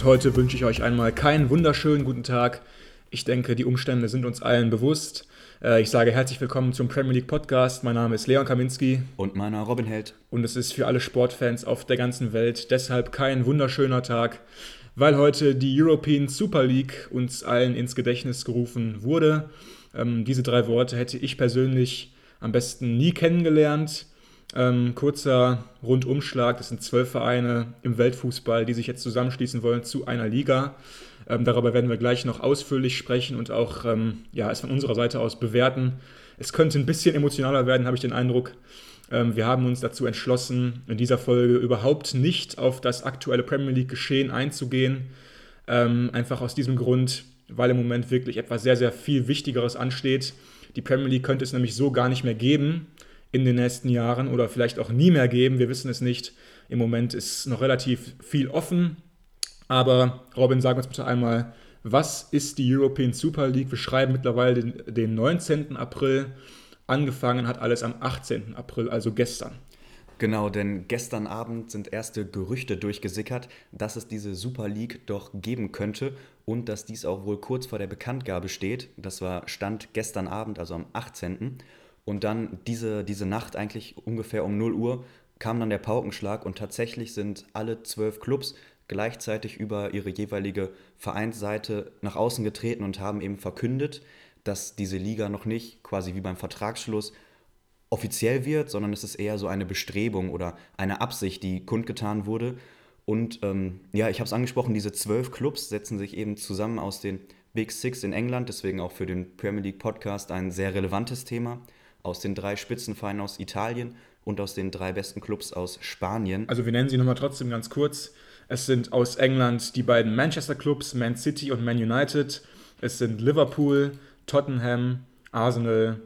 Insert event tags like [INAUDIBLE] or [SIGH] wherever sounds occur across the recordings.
Und heute wünsche ich euch einmal keinen wunderschönen guten Tag. Ich denke, die Umstände sind uns allen bewusst. Äh, ich sage herzlich willkommen zum Premier League Podcast. Mein Name ist Leon Kaminski. Und meiner Robin Held. Und es ist für alle Sportfans auf der ganzen Welt deshalb kein wunderschöner Tag, weil heute die European Super League uns allen ins Gedächtnis gerufen wurde. Ähm, diese drei Worte hätte ich persönlich am besten nie kennengelernt. Ähm, kurzer Rundumschlag, das sind zwölf Vereine im Weltfußball, die sich jetzt zusammenschließen wollen zu einer Liga. Ähm, darüber werden wir gleich noch ausführlich sprechen und auch ähm, ja, es von unserer Seite aus bewerten. Es könnte ein bisschen emotionaler werden, habe ich den Eindruck. Ähm, wir haben uns dazu entschlossen, in dieser Folge überhaupt nicht auf das aktuelle Premier League-Geschehen einzugehen. Ähm, einfach aus diesem Grund, weil im Moment wirklich etwas sehr, sehr viel Wichtigeres ansteht. Die Premier League könnte es nämlich so gar nicht mehr geben in den nächsten Jahren oder vielleicht auch nie mehr geben. Wir wissen es nicht. Im Moment ist noch relativ viel offen. Aber Robin, sag uns bitte einmal, was ist die European Super League? Wir schreiben mittlerweile den, den 19. April. Angefangen hat alles am 18. April, also gestern. Genau, denn gestern Abend sind erste Gerüchte durchgesickert, dass es diese Super League doch geben könnte und dass dies auch wohl kurz vor der Bekanntgabe steht. Das war Stand gestern Abend, also am 18. Und dann diese, diese Nacht, eigentlich ungefähr um 0 Uhr, kam dann der Paukenschlag und tatsächlich sind alle zwölf Clubs gleichzeitig über ihre jeweilige Vereinsseite nach außen getreten und haben eben verkündet, dass diese Liga noch nicht quasi wie beim Vertragsschluss offiziell wird, sondern es ist eher so eine Bestrebung oder eine Absicht, die kundgetan wurde. Und ähm, ja, ich habe es angesprochen, diese zwölf Clubs setzen sich eben zusammen aus den Big Six in England, deswegen auch für den Premier League Podcast ein sehr relevantes Thema aus den drei Spitzenvereinen aus Italien und aus den drei besten Clubs aus Spanien. Also wir nennen sie nochmal trotzdem ganz kurz. Es sind aus England die beiden Manchester Clubs, Man City und Man United. Es sind Liverpool, Tottenham, Arsenal,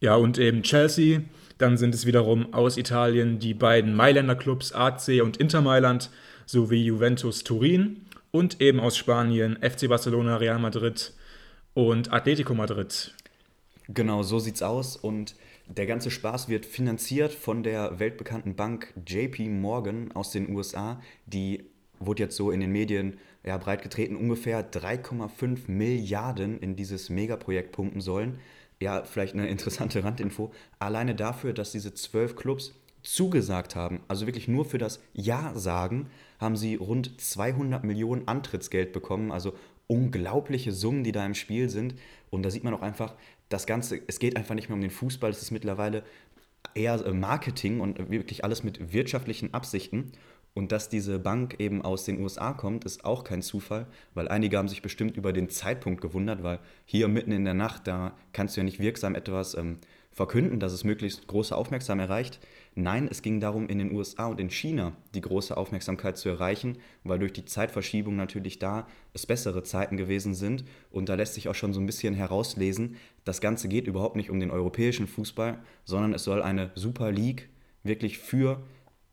ja und eben Chelsea. Dann sind es wiederum aus Italien die beiden Mailänder Clubs AC und Inter Mailand sowie Juventus Turin und eben aus Spanien FC Barcelona, Real Madrid und Atletico Madrid. Genau, so sieht's aus. Und der ganze Spaß wird finanziert von der weltbekannten Bank JP Morgan aus den USA. Die wurde jetzt so in den Medien ja, breit getreten, ungefähr 3,5 Milliarden in dieses Megaprojekt pumpen sollen. Ja, vielleicht eine interessante Randinfo. Alleine dafür, dass diese zwölf Clubs zugesagt haben, also wirklich nur für das Ja sagen, haben sie rund 200 Millionen Antrittsgeld bekommen. Also unglaubliche Summen, die da im Spiel sind. Und da sieht man auch einfach, das Ganze, es geht einfach nicht mehr um den Fußball, es ist mittlerweile eher Marketing und wirklich alles mit wirtschaftlichen Absichten. Und dass diese Bank eben aus den USA kommt, ist auch kein Zufall, weil einige haben sich bestimmt über den Zeitpunkt gewundert, weil hier mitten in der Nacht, da kannst du ja nicht wirksam etwas ähm, verkünden, dass es möglichst große Aufmerksamkeit erreicht. Nein, es ging darum, in den USA und in China die große Aufmerksamkeit zu erreichen, weil durch die Zeitverschiebung natürlich da es bessere Zeiten gewesen sind. Und da lässt sich auch schon so ein bisschen herauslesen, das Ganze geht überhaupt nicht um den europäischen Fußball, sondern es soll eine Super League wirklich für,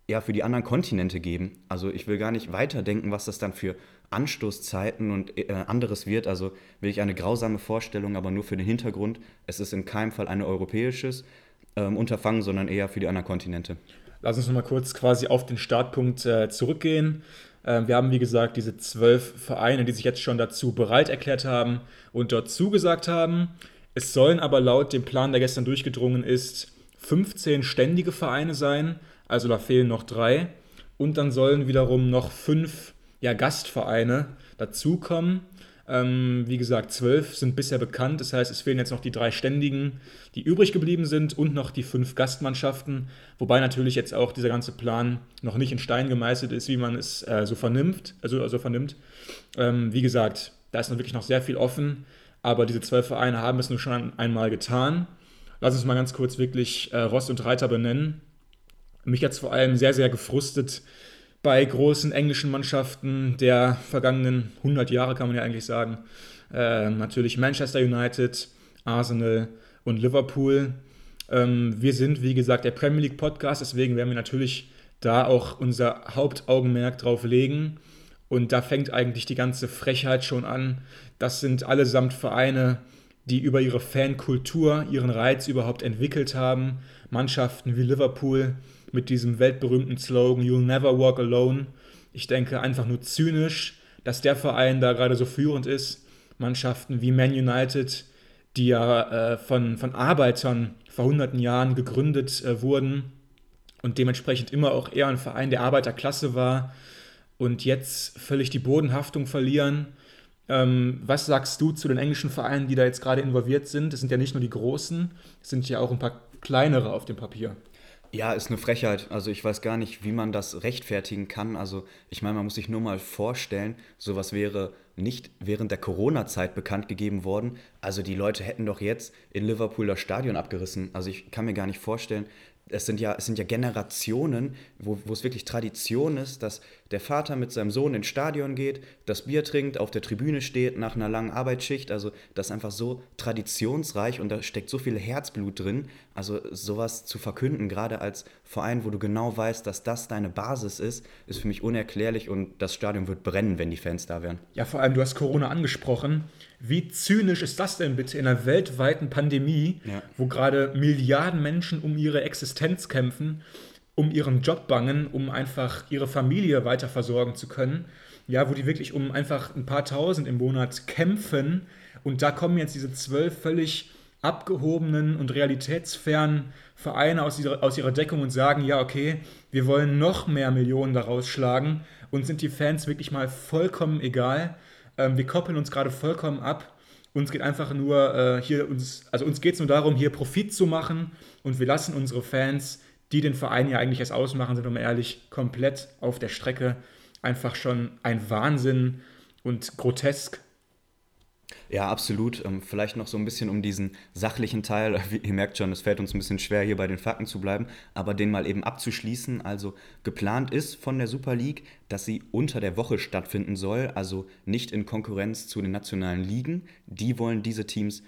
ja, für die anderen Kontinente geben. Also ich will gar nicht weiterdenken, was das dann für Anstoßzeiten und äh, anderes wird. Also wirklich eine grausame Vorstellung, aber nur für den Hintergrund. Es ist in keinem Fall ein europäisches, ähm, Unterfangen, sondern eher für die anderen Kontinente. Lass uns nochmal kurz quasi auf den Startpunkt äh, zurückgehen. Äh, wir haben, wie gesagt, diese zwölf Vereine, die sich jetzt schon dazu bereit erklärt haben und dort zugesagt haben. Es sollen aber laut dem Plan, der gestern durchgedrungen ist, 15 ständige Vereine sein. Also da fehlen noch drei. Und dann sollen wiederum noch fünf ja, Gastvereine dazukommen. Ähm, wie gesagt, zwölf sind bisher bekannt. Das heißt, es fehlen jetzt noch die drei Ständigen, die übrig geblieben sind und noch die fünf Gastmannschaften. Wobei natürlich jetzt auch dieser ganze Plan noch nicht in Stein gemeißelt ist, wie man es äh, so vernimmt. Also, also vernimmt. Ähm, wie gesagt, da ist noch wirklich noch sehr viel offen. Aber diese zwölf Vereine haben es nur schon einmal getan. Lass uns mal ganz kurz wirklich äh, Ross und Reiter benennen. Mich jetzt vor allem sehr, sehr gefrustet, bei großen englischen Mannschaften der vergangenen 100 Jahre, kann man ja eigentlich sagen. Äh, natürlich Manchester United, Arsenal und Liverpool. Ähm, wir sind, wie gesagt, der Premier League Podcast, deswegen werden wir natürlich da auch unser Hauptaugenmerk drauf legen. Und da fängt eigentlich die ganze Frechheit schon an. Das sind allesamt Vereine, die über ihre Fankultur ihren Reiz überhaupt entwickelt haben. Mannschaften wie Liverpool, mit diesem weltberühmten Slogan You'll never walk alone. Ich denke einfach nur zynisch, dass der Verein da gerade so führend ist. Mannschaften wie Man United, die ja äh, von, von Arbeitern vor hunderten Jahren gegründet äh, wurden und dementsprechend immer auch eher ein Verein der Arbeiterklasse war und jetzt völlig die Bodenhaftung verlieren. Ähm, was sagst du zu den englischen Vereinen, die da jetzt gerade involviert sind? Es sind ja nicht nur die großen, es sind ja auch ein paar kleinere auf dem Papier. Ja, ist eine Frechheit. Also ich weiß gar nicht, wie man das rechtfertigen kann. Also ich meine, man muss sich nur mal vorstellen, sowas wäre nicht während der Corona-Zeit bekannt gegeben worden. Also die Leute hätten doch jetzt in Liverpool das Stadion abgerissen. Also ich kann mir gar nicht vorstellen, es sind ja, es sind ja Generationen, wo, wo es wirklich Tradition ist, dass der Vater mit seinem Sohn ins Stadion geht, das Bier trinkt, auf der Tribüne steht nach einer langen Arbeitsschicht. Also das ist einfach so traditionsreich und da steckt so viel Herzblut drin. Also sowas zu verkünden, gerade als Verein, wo du genau weißt, dass das deine Basis ist, ist für mich unerklärlich und das Stadion wird brennen, wenn die Fans da wären. Ja, vor allem, du hast Corona angesprochen. Wie zynisch ist das denn bitte in einer weltweiten Pandemie, ja. wo gerade Milliarden Menschen um ihre Existenz kämpfen, um ihren Job bangen, um einfach ihre Familie weiter versorgen zu können? Ja, wo die wirklich um einfach ein paar tausend im Monat kämpfen und da kommen jetzt diese zwölf völlig abgehobenen und realitätsfernen Vereine aus ihrer, aus ihrer Deckung und sagen, ja, okay, wir wollen noch mehr Millionen daraus schlagen und sind die Fans wirklich mal vollkommen egal. Ähm, wir koppeln uns gerade vollkommen ab. Uns geht einfach nur äh, hier uns, also uns geht es nur darum, hier Profit zu machen und wir lassen unsere Fans, die den Verein ja eigentlich erst ausmachen, sind wir mal ehrlich, komplett auf der Strecke. Einfach schon ein Wahnsinn und grotesk, ja, absolut. Ähm, vielleicht noch so ein bisschen um diesen sachlichen Teil. [LAUGHS] Ihr merkt schon, es fällt uns ein bisschen schwer, hier bei den Fakten zu bleiben, aber den mal eben abzuschließen. Also geplant ist von der Super League, dass sie unter der Woche stattfinden soll, also nicht in Konkurrenz zu den nationalen Ligen. Die wollen diese Teams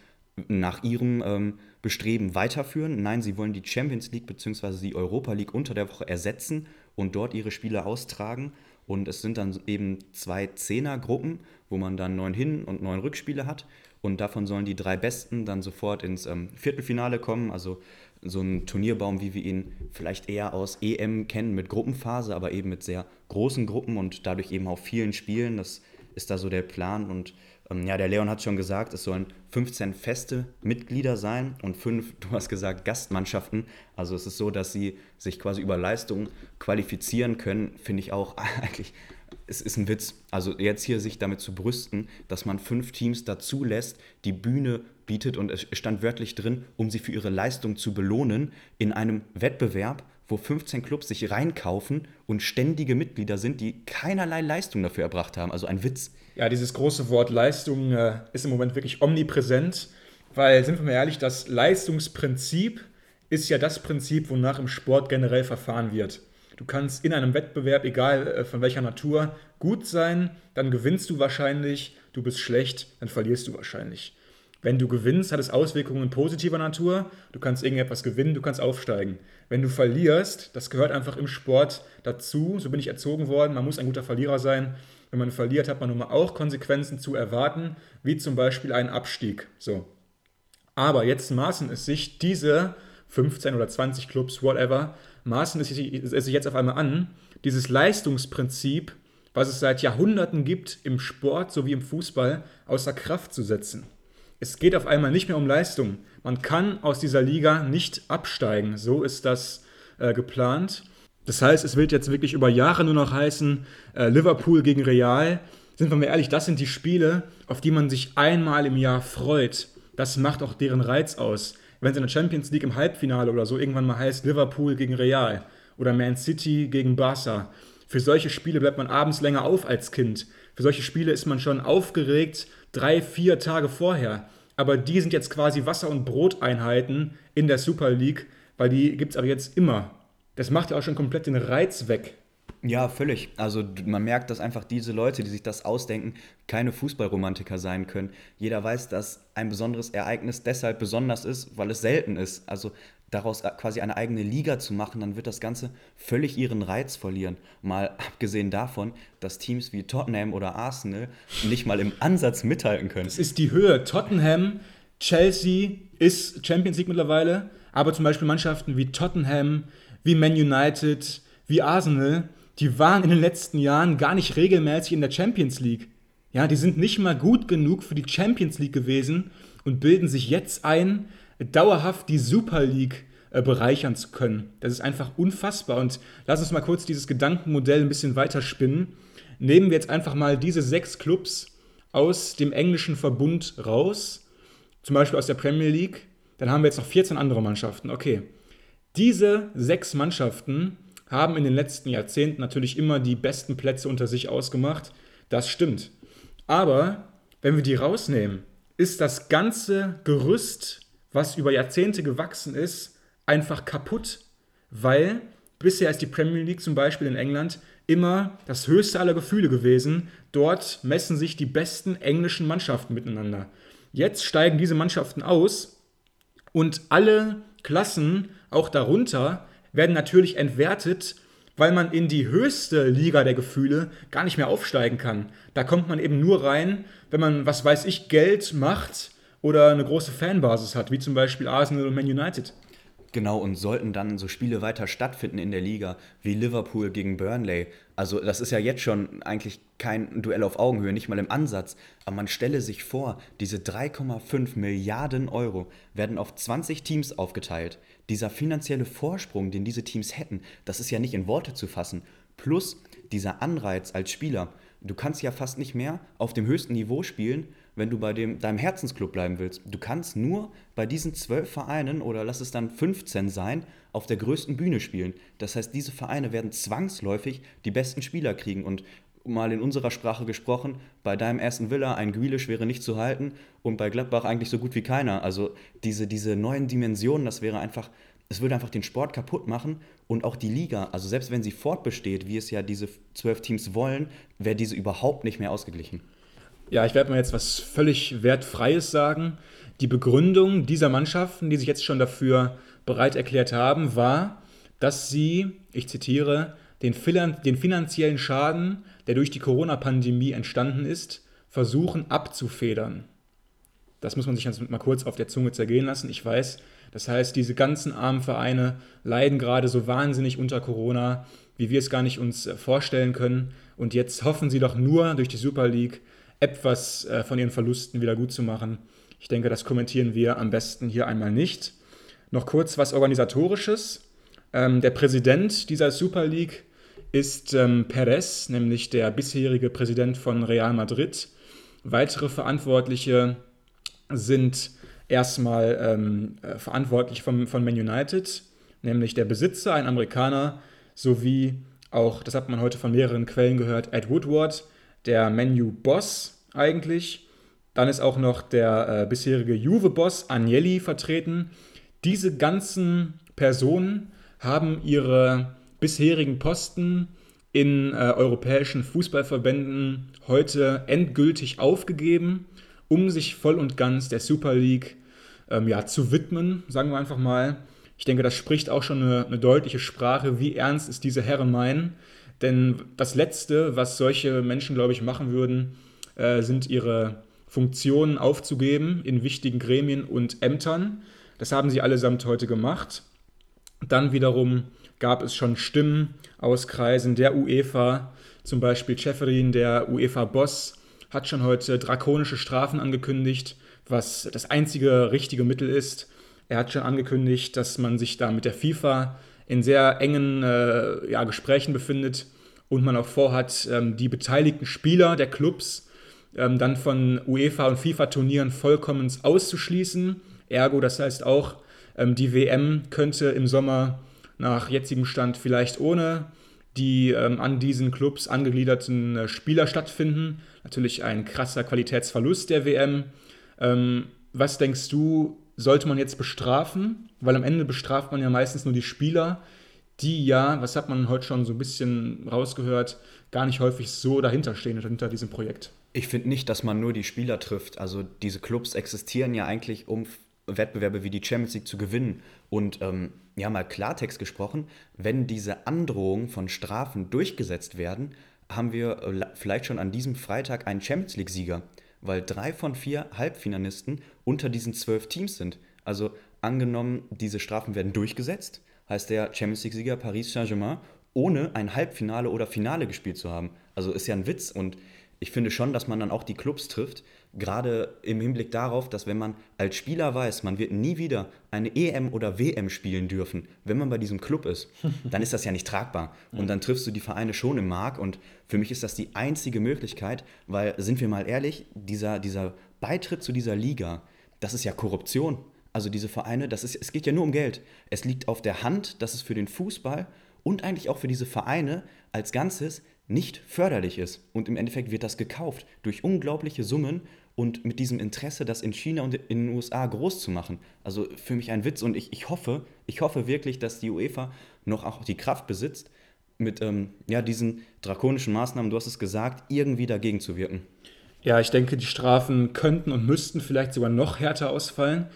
nach ihrem ähm, Bestreben weiterführen. Nein, sie wollen die Champions League bzw. die Europa League unter der Woche ersetzen und dort ihre Spiele austragen. Und es sind dann eben zwei Zehnergruppen, wo man dann neun Hin- und neun Rückspiele hat. Und davon sollen die drei Besten dann sofort ins ähm, Viertelfinale kommen. Also so ein Turnierbaum, wie wir ihn vielleicht eher aus EM kennen, mit Gruppenphase, aber eben mit sehr großen Gruppen und dadurch eben auch vielen Spielen. Das ist da so der Plan. Und ja, der Leon hat schon gesagt, es sollen 15 feste Mitglieder sein und fünf, du hast gesagt, Gastmannschaften. Also es ist so, dass sie sich quasi über Leistung qualifizieren können, finde ich auch [LAUGHS] eigentlich, es ist ein Witz. Also jetzt hier sich damit zu brüsten, dass man fünf Teams dazu lässt, die Bühne bietet und es stand wörtlich drin, um sie für ihre Leistung zu belohnen, in einem Wettbewerb, wo 15 Clubs sich reinkaufen und ständige Mitglieder sind, die keinerlei Leistung dafür erbracht haben. Also ein Witz. Ja, dieses große Wort Leistung äh, ist im Moment wirklich omnipräsent, weil, sind wir mal ehrlich, das Leistungsprinzip ist ja das Prinzip, wonach im Sport generell verfahren wird. Du kannst in einem Wettbewerb, egal äh, von welcher Natur, gut sein, dann gewinnst du wahrscheinlich, du bist schlecht, dann verlierst du wahrscheinlich. Wenn du gewinnst, hat es Auswirkungen positiver Natur. Du kannst irgendetwas gewinnen, du kannst aufsteigen. Wenn du verlierst, das gehört einfach im Sport dazu. So bin ich erzogen worden. Man muss ein guter Verlierer sein. Wenn man verliert, hat man nun mal auch Konsequenzen zu erwarten, wie zum Beispiel einen Abstieg. So. Aber jetzt maßen es sich diese 15 oder 20 Clubs, whatever, maßen es sich jetzt auf einmal an, dieses Leistungsprinzip, was es seit Jahrhunderten gibt im Sport sowie im Fußball, außer Kraft zu setzen. Es geht auf einmal nicht mehr um Leistung. Man kann aus dieser Liga nicht absteigen. So ist das äh, geplant. Das heißt, es wird jetzt wirklich über Jahre nur noch heißen, äh, Liverpool gegen Real. Sind wir mal ehrlich, das sind die Spiele, auf die man sich einmal im Jahr freut. Das macht auch deren Reiz aus. Wenn es in der Champions League im Halbfinale oder so irgendwann mal heißt, Liverpool gegen Real oder Man City gegen Barca. Für solche Spiele bleibt man abends länger auf als Kind. Für solche Spiele ist man schon aufgeregt drei, vier Tage vorher aber die sind jetzt quasi Wasser- und Broteinheiten in der Super League, weil die gibt es aber jetzt immer. Das macht ja auch schon komplett den Reiz weg. Ja, völlig. Also man merkt, dass einfach diese Leute, die sich das ausdenken, keine Fußballromantiker sein können. Jeder weiß, dass ein besonderes Ereignis deshalb besonders ist, weil es selten ist. Also daraus quasi eine eigene Liga zu machen, dann wird das Ganze völlig ihren Reiz verlieren. Mal abgesehen davon, dass Teams wie Tottenham oder Arsenal nicht mal im Ansatz mithalten können. Das ist die Höhe. Tottenham, Chelsea ist Champions League mittlerweile, aber zum Beispiel Mannschaften wie Tottenham, wie Man United, wie Arsenal, die waren in den letzten Jahren gar nicht regelmäßig in der Champions League. Ja, die sind nicht mal gut genug für die Champions League gewesen und bilden sich jetzt ein, dauerhaft die Super League äh, bereichern zu können. Das ist einfach unfassbar. Und lass uns mal kurz dieses Gedankenmodell ein bisschen weiterspinnen. Nehmen wir jetzt einfach mal diese sechs Clubs aus dem englischen Verbund raus, zum Beispiel aus der Premier League, dann haben wir jetzt noch 14 andere Mannschaften. Okay, diese sechs Mannschaften haben in den letzten Jahrzehnten natürlich immer die besten Plätze unter sich ausgemacht. Das stimmt. Aber wenn wir die rausnehmen, ist das ganze Gerüst, was über Jahrzehnte gewachsen ist, einfach kaputt, weil bisher ist die Premier League zum Beispiel in England immer das höchste aller Gefühle gewesen. Dort messen sich die besten englischen Mannschaften miteinander. Jetzt steigen diese Mannschaften aus und alle Klassen, auch darunter, werden natürlich entwertet, weil man in die höchste Liga der Gefühle gar nicht mehr aufsteigen kann. Da kommt man eben nur rein, wenn man, was weiß ich, Geld macht oder eine große Fanbasis hat, wie zum Beispiel Arsenal und Man United. Genau, und sollten dann so Spiele weiter stattfinden in der Liga, wie Liverpool gegen Burnley. Also das ist ja jetzt schon eigentlich kein Duell auf Augenhöhe, nicht mal im Ansatz. Aber man stelle sich vor, diese 3,5 Milliarden Euro werden auf 20 Teams aufgeteilt. Dieser finanzielle Vorsprung, den diese Teams hätten, das ist ja nicht in Worte zu fassen. Plus dieser Anreiz als Spieler. Du kannst ja fast nicht mehr auf dem höchsten Niveau spielen, wenn du bei dem, deinem Herzensclub bleiben willst. Du kannst nur bei diesen zwölf Vereinen oder lass es dann 15 sein, auf der größten Bühne spielen. Das heißt, diese Vereine werden zwangsläufig die besten Spieler kriegen. Und mal in unserer Sprache gesprochen, bei deinem ersten Villa ein Grealish wäre nicht zu halten und bei Gladbach eigentlich so gut wie keiner. Also diese, diese neuen Dimensionen, das wäre einfach, es würde einfach den Sport kaputt machen und auch die Liga. Also selbst wenn sie fortbesteht, wie es ja diese zwölf Teams wollen, wäre diese überhaupt nicht mehr ausgeglichen. Ja, ich werde mal jetzt was völlig Wertfreies sagen. Die Begründung dieser Mannschaften, die sich jetzt schon dafür bereit erklärt haben, war, dass sie, ich zitiere, den, den finanziellen Schaden, der durch die Corona-Pandemie entstanden ist, versuchen abzufedern. Das muss man sich jetzt mal kurz auf der Zunge zergehen lassen. Ich weiß, das heißt, diese ganzen armen Vereine leiden gerade so wahnsinnig unter Corona, wie wir es gar nicht uns vorstellen können. Und jetzt hoffen sie doch nur durch die Super League, etwas äh, von ihren Verlusten wieder gut zu machen. Ich denke, das kommentieren wir am besten hier einmal nicht. Noch kurz was Organisatorisches. Ähm, der Präsident dieser Super League ist ähm, Perez, nämlich der bisherige Präsident von Real Madrid. Weitere Verantwortliche sind erstmal ähm, äh, verantwortlich von, von Man United, nämlich der Besitzer, ein Amerikaner, sowie auch, das hat man heute von mehreren Quellen gehört, Ed Woodward, der Menu-Boss eigentlich. Dann ist auch noch der äh, bisherige Juve-Boss Agnelli vertreten. Diese ganzen Personen haben ihre bisherigen Posten in äh, europäischen Fußballverbänden heute endgültig aufgegeben, um sich voll und ganz der Super League ähm, ja, zu widmen, sagen wir einfach mal. Ich denke, das spricht auch schon eine, eine deutliche Sprache, wie ernst es diese Herren meinen. Denn das Letzte, was solche Menschen, glaube ich, machen würden, äh, sind ihre Funktionen aufzugeben in wichtigen Gremien und Ämtern. Das haben sie allesamt heute gemacht. Dann wiederum gab es schon Stimmen aus Kreisen der UEFA, zum Beispiel Cheferin, der UEFA-Boss, hat schon heute drakonische Strafen angekündigt, was das einzige richtige Mittel ist. Er hat schon angekündigt, dass man sich da mit der FIFA in sehr engen äh, ja, Gesprächen befindet und man auch vorhat, ähm, die beteiligten Spieler der Clubs ähm, dann von UEFA und FIFA-Turnieren vollkommen auszuschließen. Ergo, das heißt auch, ähm, die WM könnte im Sommer nach jetzigem Stand vielleicht ohne die ähm, an diesen Clubs angegliederten äh, Spieler stattfinden. Natürlich ein krasser Qualitätsverlust der WM. Ähm, was denkst du, sollte man jetzt bestrafen? Weil am Ende bestraft man ja meistens nur die Spieler, die ja, was hat man heute schon so ein bisschen rausgehört, gar nicht häufig so dahinter stehen, hinter diesem Projekt. Ich finde nicht, dass man nur die Spieler trifft. Also diese Clubs existieren ja eigentlich, um Wettbewerbe wie die Champions League zu gewinnen. Und ähm, ja, mal Klartext gesprochen, wenn diese Androhungen von Strafen durchgesetzt werden, haben wir äh, vielleicht schon an diesem Freitag einen Champions League-Sieger, weil drei von vier Halbfinalisten unter diesen zwölf Teams sind. Also angenommen, diese Strafen werden durchgesetzt, heißt der Champions League-Sieger Paris Saint-Germain, ohne ein Halbfinale oder Finale gespielt zu haben. Also ist ja ein Witz und ich finde schon, dass man dann auch die Clubs trifft, gerade im Hinblick darauf, dass wenn man als Spieler weiß, man wird nie wieder eine EM oder WM spielen dürfen, wenn man bei diesem Club ist, [LAUGHS] dann ist das ja nicht tragbar. Und dann triffst du die Vereine schon im Markt und für mich ist das die einzige Möglichkeit, weil, sind wir mal ehrlich, dieser, dieser Beitritt zu dieser Liga, das ist ja Korruption. Also diese Vereine, das ist, es geht ja nur um Geld. Es liegt auf der Hand, dass es für den Fußball und eigentlich auch für diese Vereine als Ganzes nicht förderlich ist. Und im Endeffekt wird das gekauft durch unglaubliche Summen und mit diesem Interesse, das in China und in den USA groß zu machen. Also für mich ein Witz und ich, ich hoffe, ich hoffe wirklich, dass die UEFA noch auch die Kraft besitzt, mit ähm, ja, diesen drakonischen Maßnahmen, du hast es gesagt, irgendwie dagegen zu wirken. Ja, ich denke, die Strafen könnten und müssten vielleicht sogar noch härter ausfallen.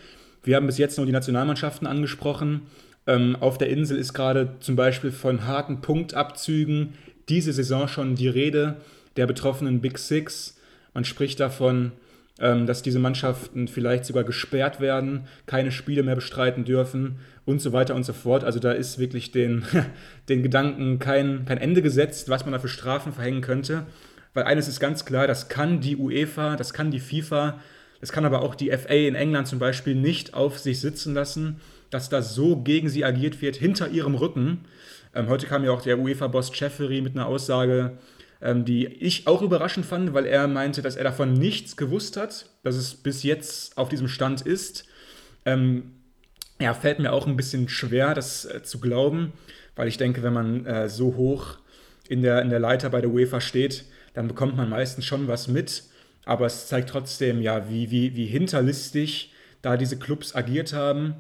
Wir haben bis jetzt nur die Nationalmannschaften angesprochen. Ähm, auf der Insel ist gerade zum Beispiel von harten Punktabzügen diese Saison schon die Rede der betroffenen Big Six. Man spricht davon, ähm, dass diese Mannschaften vielleicht sogar gesperrt werden, keine Spiele mehr bestreiten dürfen und so weiter und so fort. Also da ist wirklich den, [LAUGHS] den Gedanken kein, kein Ende gesetzt, was man da für Strafen verhängen könnte. Weil eines ist ganz klar, das kann die UEFA, das kann die FIFA, das kann aber auch die FA in England zum Beispiel nicht auf sich sitzen lassen, dass da so gegen sie agiert wird, hinter ihrem Rücken. Ähm, heute kam ja auch der UEFA-Boss Jeffery mit einer Aussage, ähm, die ich auch überraschend fand, weil er meinte, dass er davon nichts gewusst hat, dass es bis jetzt auf diesem Stand ist. Ähm, ja, fällt mir auch ein bisschen schwer, das äh, zu glauben, weil ich denke, wenn man äh, so hoch in der, in der Leiter bei der UEFA steht, dann bekommt man meistens schon was mit. Aber es zeigt trotzdem, ja, wie, wie, wie hinterlistig da diese Clubs agiert haben.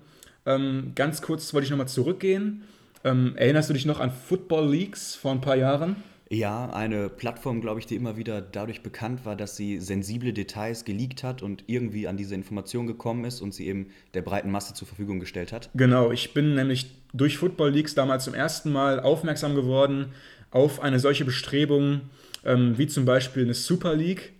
Ähm, ganz kurz wollte ich nochmal zurückgehen ähm, erinnerst du dich noch an Football Leaks vor ein paar Jahren? Ja, eine Plattform, glaube ich, die immer wieder dadurch bekannt war, dass sie sensible Details geleakt hat und irgendwie an diese Information gekommen ist und sie eben der breiten Masse zur Verfügung gestellt hat. Genau, ich bin nämlich durch Football Leaks damals zum ersten Mal aufmerksam geworden auf eine solche Bestrebung, ähm, wie zum Beispiel eine Super League.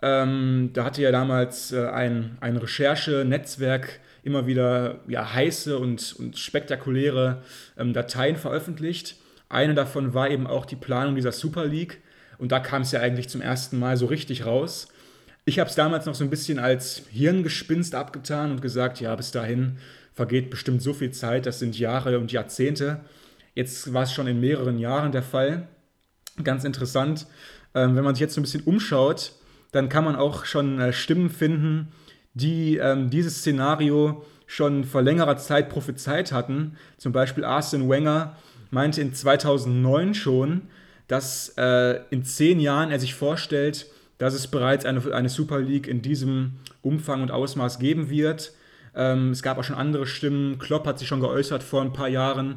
Ähm, da hatte ja damals äh, ein, ein Recherchenetzwerk immer wieder ja, heiße und, und spektakuläre ähm, Dateien veröffentlicht. Eine davon war eben auch die Planung dieser Super League. Und da kam es ja eigentlich zum ersten Mal so richtig raus. Ich habe es damals noch so ein bisschen als Hirngespinst abgetan und gesagt, ja, bis dahin vergeht bestimmt so viel Zeit, das sind Jahre und Jahrzehnte. Jetzt war es schon in mehreren Jahren der Fall. Ganz interessant. Ähm, wenn man sich jetzt so ein bisschen umschaut, dann kann man auch schon äh, Stimmen finden, die ähm, dieses Szenario schon vor längerer Zeit prophezeit hatten. Zum Beispiel Arsene Wenger meinte in 2009 schon, dass äh, in zehn Jahren er sich vorstellt, dass es bereits eine, eine Super League in diesem Umfang und Ausmaß geben wird. Ähm, es gab auch schon andere Stimmen. Klopp hat sich schon geäußert vor ein paar Jahren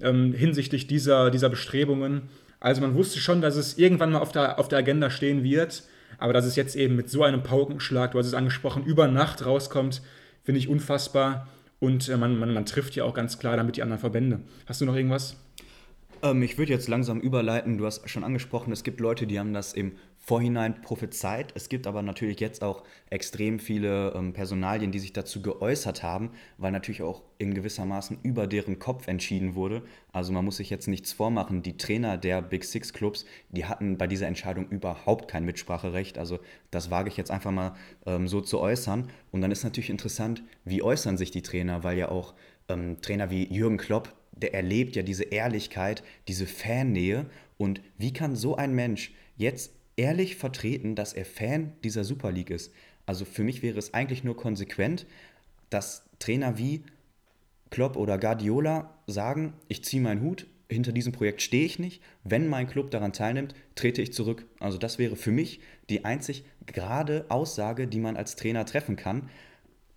ähm, hinsichtlich dieser, dieser Bestrebungen. Also man wusste schon, dass es irgendwann mal auf der, auf der Agenda stehen wird. Aber dass es jetzt eben mit so einem Paukenschlag, du hast es angesprochen, über Nacht rauskommt, finde ich unfassbar. Und äh, man, man, man trifft ja auch ganz klar damit die anderen Verbände. Hast du noch irgendwas? Ähm, ich würde jetzt langsam überleiten. Du hast schon angesprochen, es gibt Leute, die haben das im Vorhinein prophezeit. Es gibt aber natürlich jetzt auch extrem viele ähm, Personalien, die sich dazu geäußert haben, weil natürlich auch in gewissermaßen über deren Kopf entschieden wurde. Also man muss sich jetzt nichts vormachen. Die Trainer der Big Six Clubs, die hatten bei dieser Entscheidung überhaupt kein Mitspracherecht. Also das wage ich jetzt einfach mal ähm, so zu äußern. Und dann ist natürlich interessant, wie äußern sich die Trainer, weil ja auch ähm, Trainer wie Jürgen Klopp, der erlebt ja diese Ehrlichkeit, diese Fannähe. Und wie kann so ein Mensch jetzt ehrlich vertreten, dass er Fan dieser Super League ist? Also für mich wäre es eigentlich nur konsequent, dass Trainer wie Klopp oder Guardiola sagen, ich ziehe meinen Hut, hinter diesem Projekt stehe ich nicht. Wenn mein Club daran teilnimmt, trete ich zurück. Also das wäre für mich die einzig gerade Aussage, die man als Trainer treffen kann.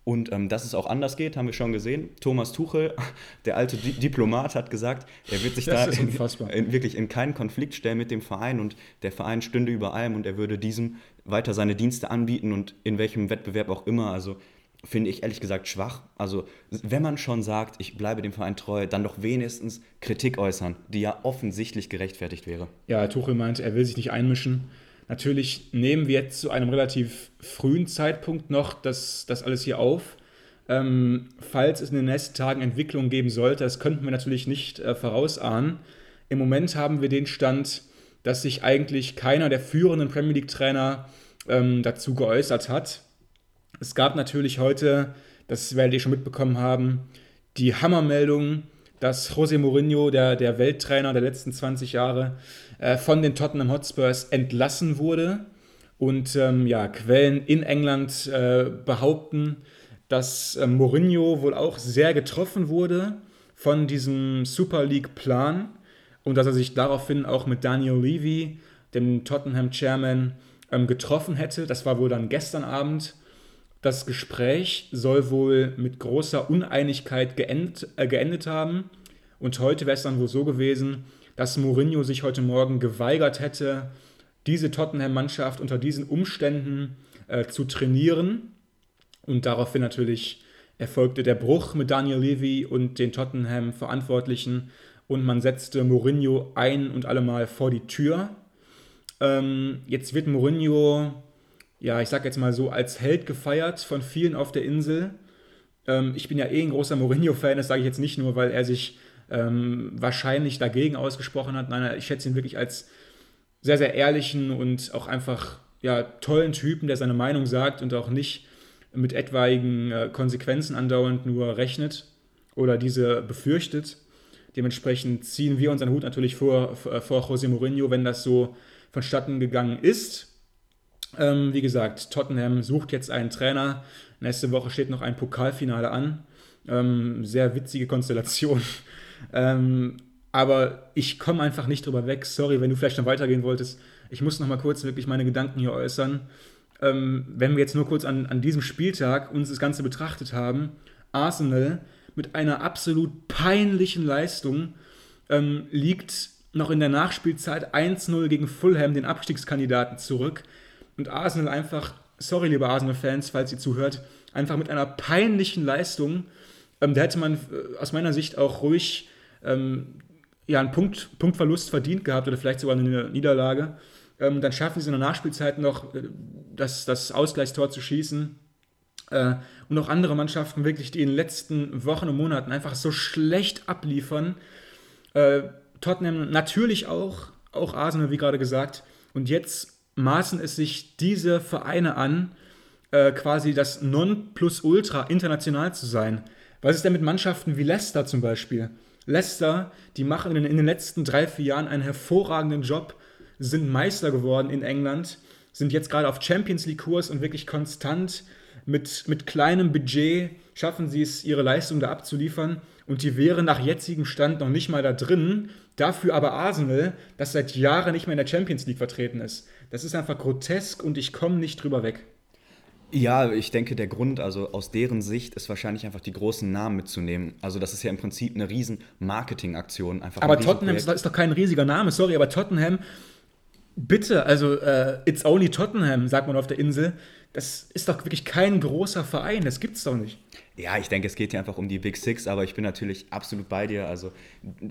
Und ähm, dass es auch anders geht, haben wir schon gesehen. Thomas Tuchel, [LAUGHS] der alte Di Diplomat, hat gesagt, er wird sich das da in, in, wirklich in keinen Konflikt stellen mit dem Verein und der Verein stünde über allem und er würde diesem weiter seine Dienste anbieten und in welchem Wettbewerb auch immer. Also finde ich ehrlich gesagt schwach. Also wenn man schon sagt, ich bleibe dem Verein treu, dann doch wenigstens Kritik äußern, die ja offensichtlich gerechtfertigt wäre. Ja, Tuchel meint, er will sich nicht einmischen. Natürlich nehmen wir jetzt zu einem relativ frühen Zeitpunkt noch das, das alles hier auf. Ähm, falls es in den nächsten Tagen Entwicklungen geben sollte, das könnten wir natürlich nicht äh, vorausahnen. Im Moment haben wir den Stand, dass sich eigentlich keiner der führenden Premier League-Trainer ähm, dazu geäußert hat. Es gab natürlich heute, das werdet ihr schon mitbekommen haben, die Hammermeldung, dass José Mourinho, der, der Welttrainer der letzten 20 Jahre, äh, von den Tottenham Hotspurs entlassen wurde. Und ähm, ja, Quellen in England äh, behaupten, dass äh, Mourinho wohl auch sehr getroffen wurde von diesem Super League-Plan und dass er sich daraufhin auch mit Daniel Levy, dem Tottenham-Chairman, ähm, getroffen hätte. Das war wohl dann gestern Abend. Das Gespräch soll wohl mit großer Uneinigkeit geendet, äh, geendet haben. Und heute wäre es dann wohl so gewesen, dass Mourinho sich heute Morgen geweigert hätte, diese Tottenham-Mannschaft unter diesen Umständen äh, zu trainieren. Und daraufhin natürlich erfolgte der Bruch mit Daniel Levy und den Tottenham-Verantwortlichen und man setzte Mourinho ein und allemal vor die Tür. Ähm, jetzt wird Mourinho, ja, ich sag jetzt mal so, als Held gefeiert von vielen auf der Insel. Ähm, ich bin ja eh ein großer Mourinho-Fan, das sage ich jetzt nicht nur, weil er sich ähm, wahrscheinlich dagegen ausgesprochen hat. Nein, ich schätze ihn wirklich als sehr, sehr ehrlichen und auch einfach ja, tollen Typen, der seine Meinung sagt und auch nicht mit etwaigen äh, Konsequenzen andauernd nur rechnet oder diese befürchtet. Dementsprechend ziehen wir unseren Hut natürlich vor, vor, vor José Mourinho, wenn das so vonstatten gegangen ist. Ähm, wie gesagt, Tottenham sucht jetzt einen Trainer. Nächste Woche steht noch ein Pokalfinale an. Ähm, sehr witzige Konstellation. Ähm, aber ich komme einfach nicht drüber weg. Sorry, wenn du vielleicht noch weitergehen wolltest. Ich muss noch mal kurz wirklich meine Gedanken hier äußern. Ähm, wenn wir jetzt nur kurz an, an diesem Spieltag uns das Ganze betrachtet haben, Arsenal mit einer absolut peinlichen Leistung ähm, liegt noch in der Nachspielzeit 1-0 gegen Fulham, den Abstiegskandidaten, zurück. Und Arsenal einfach, sorry liebe Arsenal-Fans, falls ihr zuhört, einfach mit einer peinlichen Leistung, ähm, da hätte man äh, aus meiner Sicht auch ruhig ähm, ja, einen Punkt, Punktverlust verdient gehabt oder vielleicht sogar eine Niederlage. Ähm, dann schaffen sie in der Nachspielzeit noch äh, das, das Ausgleichstor zu schießen. Äh, und auch andere Mannschaften wirklich, die in den letzten Wochen und Monaten einfach so schlecht abliefern. Äh, Tottenham natürlich auch, auch Arsenal, wie gerade gesagt. Und jetzt maßen es sich diese Vereine an, äh, quasi das Non-Plus-Ultra international zu sein. Was ist denn mit Mannschaften wie Leicester zum Beispiel? Leicester, die machen in, in den letzten drei, vier Jahren einen hervorragenden Job, sind Meister geworden in England, sind jetzt gerade auf Champions League-Kurs und wirklich konstant mit, mit kleinem Budget schaffen sie es, ihre Leistung da abzuliefern. Und die wären nach jetzigem Stand noch nicht mal da drin. Dafür aber Arsenal, das seit Jahren nicht mehr in der Champions League vertreten ist. Das ist einfach grotesk und ich komme nicht drüber weg. Ja, ich denke, der Grund, also aus deren Sicht, ist wahrscheinlich einfach die großen Namen mitzunehmen. Also das ist ja im Prinzip eine riesen Marketingaktion. aber Tottenham ist, ist doch kein riesiger Name, sorry, aber Tottenham, bitte, also uh, it's only Tottenham, sagt man auf der Insel das ist doch wirklich kein großer Verein, das gibt's doch nicht. Ja, ich denke, es geht hier einfach um die Big Six, aber ich bin natürlich absolut bei dir. Also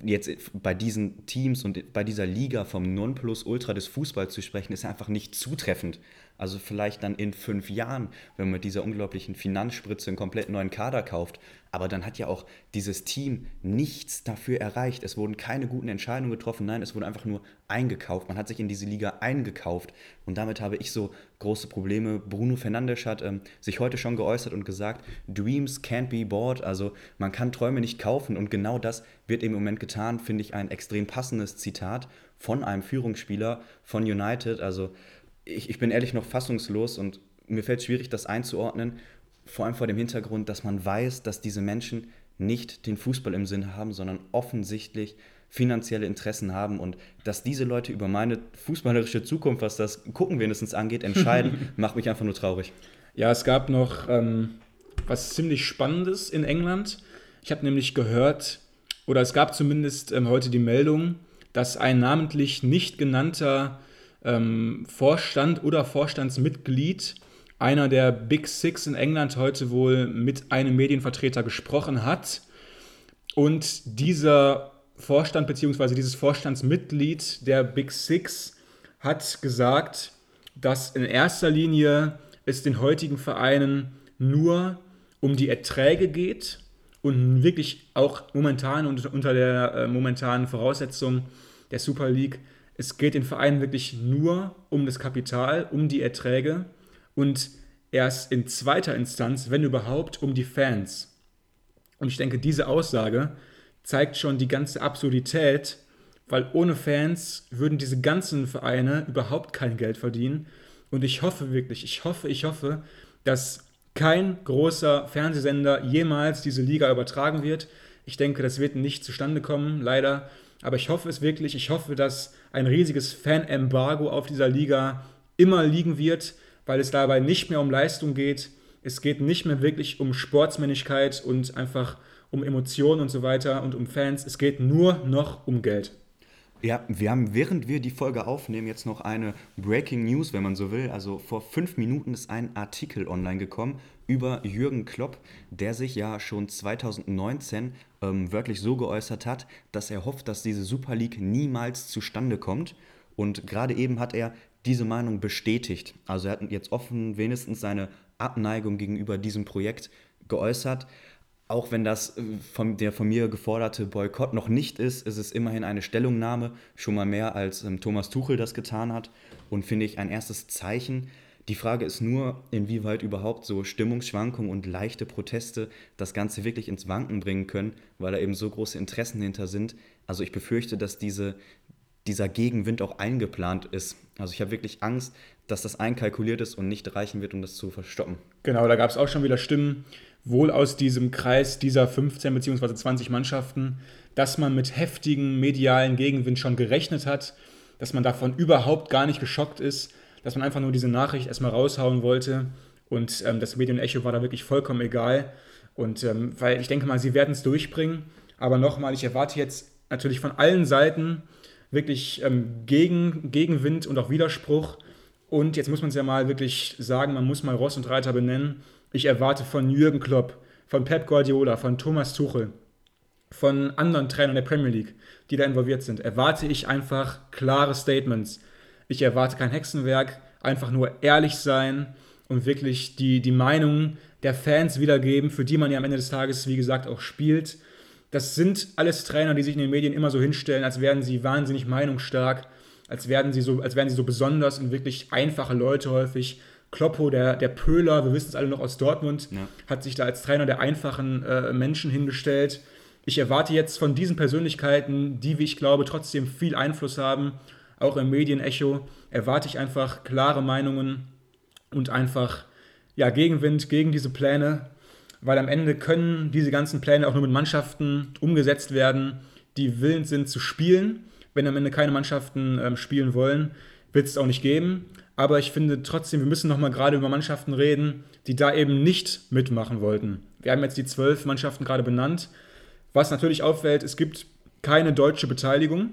jetzt bei diesen Teams und bei dieser Liga vom Nonplusultra des Fußballs zu sprechen, ist einfach nicht zutreffend. Also vielleicht dann in fünf Jahren, wenn man mit dieser unglaublichen Finanzspritze einen komplett neuen Kader kauft. Aber dann hat ja auch dieses Team nichts dafür erreicht. Es wurden keine guten Entscheidungen getroffen. Nein, es wurde einfach nur eingekauft. Man hat sich in diese Liga eingekauft. Und damit habe ich so große Probleme. Bruno Fernandes hat ähm, sich heute schon geäußert und gesagt, Dreams can't be bought. Also man kann Träume nicht kaufen. Und genau das wird im Moment getan, finde ich ein extrem passendes Zitat von einem Führungsspieler von United. Also ich, ich bin ehrlich noch fassungslos und mir fällt es schwierig, das einzuordnen, vor allem vor dem Hintergrund, dass man weiß, dass diese Menschen nicht den Fußball im Sinn haben, sondern offensichtlich finanzielle Interessen haben und dass diese Leute über meine fußballerische Zukunft, was das Gucken wenigstens angeht, entscheiden, [LAUGHS] macht mich einfach nur traurig. Ja, es gab noch ähm, was ziemlich Spannendes in England. Ich habe nämlich gehört, oder es gab zumindest ähm, heute die Meldung, dass ein namentlich nicht genannter ähm, Vorstand oder Vorstandsmitglied einer der Big Six in England heute wohl mit einem Medienvertreter gesprochen hat. Und dieser Vorstand bzw. dieses Vorstandsmitglied der Big Six hat gesagt, dass in erster Linie es den heutigen Vereinen nur um die Erträge geht und wirklich auch momentan und unter der äh, momentanen Voraussetzung der Super League Es geht den Vereinen wirklich nur um das Kapital, um die Erträge und erst in zweiter Instanz, wenn überhaupt, um die Fans. Und ich denke, diese Aussage zeigt schon die ganze Absurdität, weil ohne Fans würden diese ganzen Vereine überhaupt kein Geld verdienen. Und ich hoffe wirklich, ich hoffe, ich hoffe, dass kein großer Fernsehsender jemals diese Liga übertragen wird. Ich denke, das wird nicht zustande kommen, leider. Aber ich hoffe es wirklich. Ich hoffe, dass ein riesiges Fan-Embargo auf dieser Liga immer liegen wird, weil es dabei nicht mehr um Leistung geht. Es geht nicht mehr wirklich um Sportsmännlichkeit und einfach um Emotionen und so weiter und um Fans. Es geht nur noch um Geld. Ja, wir haben, während wir die Folge aufnehmen, jetzt noch eine Breaking News, wenn man so will. Also vor fünf Minuten ist ein Artikel online gekommen über Jürgen Klopp, der sich ja schon 2019 ähm, wörtlich so geäußert hat, dass er hofft, dass diese Super League niemals zustande kommt. Und gerade eben hat er diese Meinung bestätigt. Also er hat jetzt offen wenigstens seine Abneigung gegenüber diesem Projekt geäußert. Auch wenn das äh, von der von mir geforderte Boykott noch nicht ist, ist es immerhin eine Stellungnahme, schon mal mehr als ähm, Thomas Tuchel das getan hat und finde ich ein erstes Zeichen. Die Frage ist nur, inwieweit überhaupt so Stimmungsschwankungen und leichte Proteste das Ganze wirklich ins Wanken bringen können, weil da eben so große Interessen hinter sind. Also ich befürchte, dass diese, dieser Gegenwind auch eingeplant ist. Also ich habe wirklich Angst, dass das einkalkuliert ist und nicht reichen wird, um das zu verstoppen. Genau, da gab es auch schon wieder Stimmen, wohl aus diesem Kreis dieser 15 bzw. 20 Mannschaften, dass man mit heftigen medialen Gegenwind schon gerechnet hat, dass man davon überhaupt gar nicht geschockt ist, dass man einfach nur diese Nachricht erstmal raushauen wollte und ähm, das Medienecho war da wirklich vollkommen egal. Und ähm, weil ich denke mal, sie werden es durchbringen, aber nochmal, ich erwarte jetzt natürlich von allen Seiten wirklich ähm, Gegen, Gegenwind und auch Widerspruch. Und jetzt muss man es ja mal wirklich sagen, man muss mal Ross und Reiter benennen. Ich erwarte von Jürgen Klopp, von Pep Guardiola, von Thomas Tuchel, von anderen Trainern der Premier League, die da involviert sind, erwarte ich einfach klare Statements. Ich erwarte kein Hexenwerk, einfach nur ehrlich sein und wirklich die, die Meinung der Fans wiedergeben, für die man ja am Ende des Tages, wie gesagt, auch spielt. Das sind alles Trainer, die sich in den Medien immer so hinstellen, als wären sie wahnsinnig meinungsstark, als, werden sie so, als wären sie so besonders und wirklich einfache Leute häufig. Kloppo, der, der Pöhler, wir wissen es alle noch aus Dortmund, ja. hat sich da als Trainer der einfachen äh, Menschen hingestellt. Ich erwarte jetzt von diesen Persönlichkeiten, die, wie ich glaube, trotzdem viel Einfluss haben, auch im Medienecho, erwarte ich einfach klare Meinungen und einfach ja, Gegenwind gegen diese Pläne, weil am Ende können diese ganzen Pläne auch nur mit Mannschaften umgesetzt werden, die willens sind zu spielen. Wenn am Ende keine Mannschaften ähm, spielen wollen, wird es auch nicht geben. Aber ich finde trotzdem, wir müssen nochmal gerade über Mannschaften reden, die da eben nicht mitmachen wollten. Wir haben jetzt die zwölf Mannschaften gerade benannt. Was natürlich auffällt, es gibt keine deutsche Beteiligung.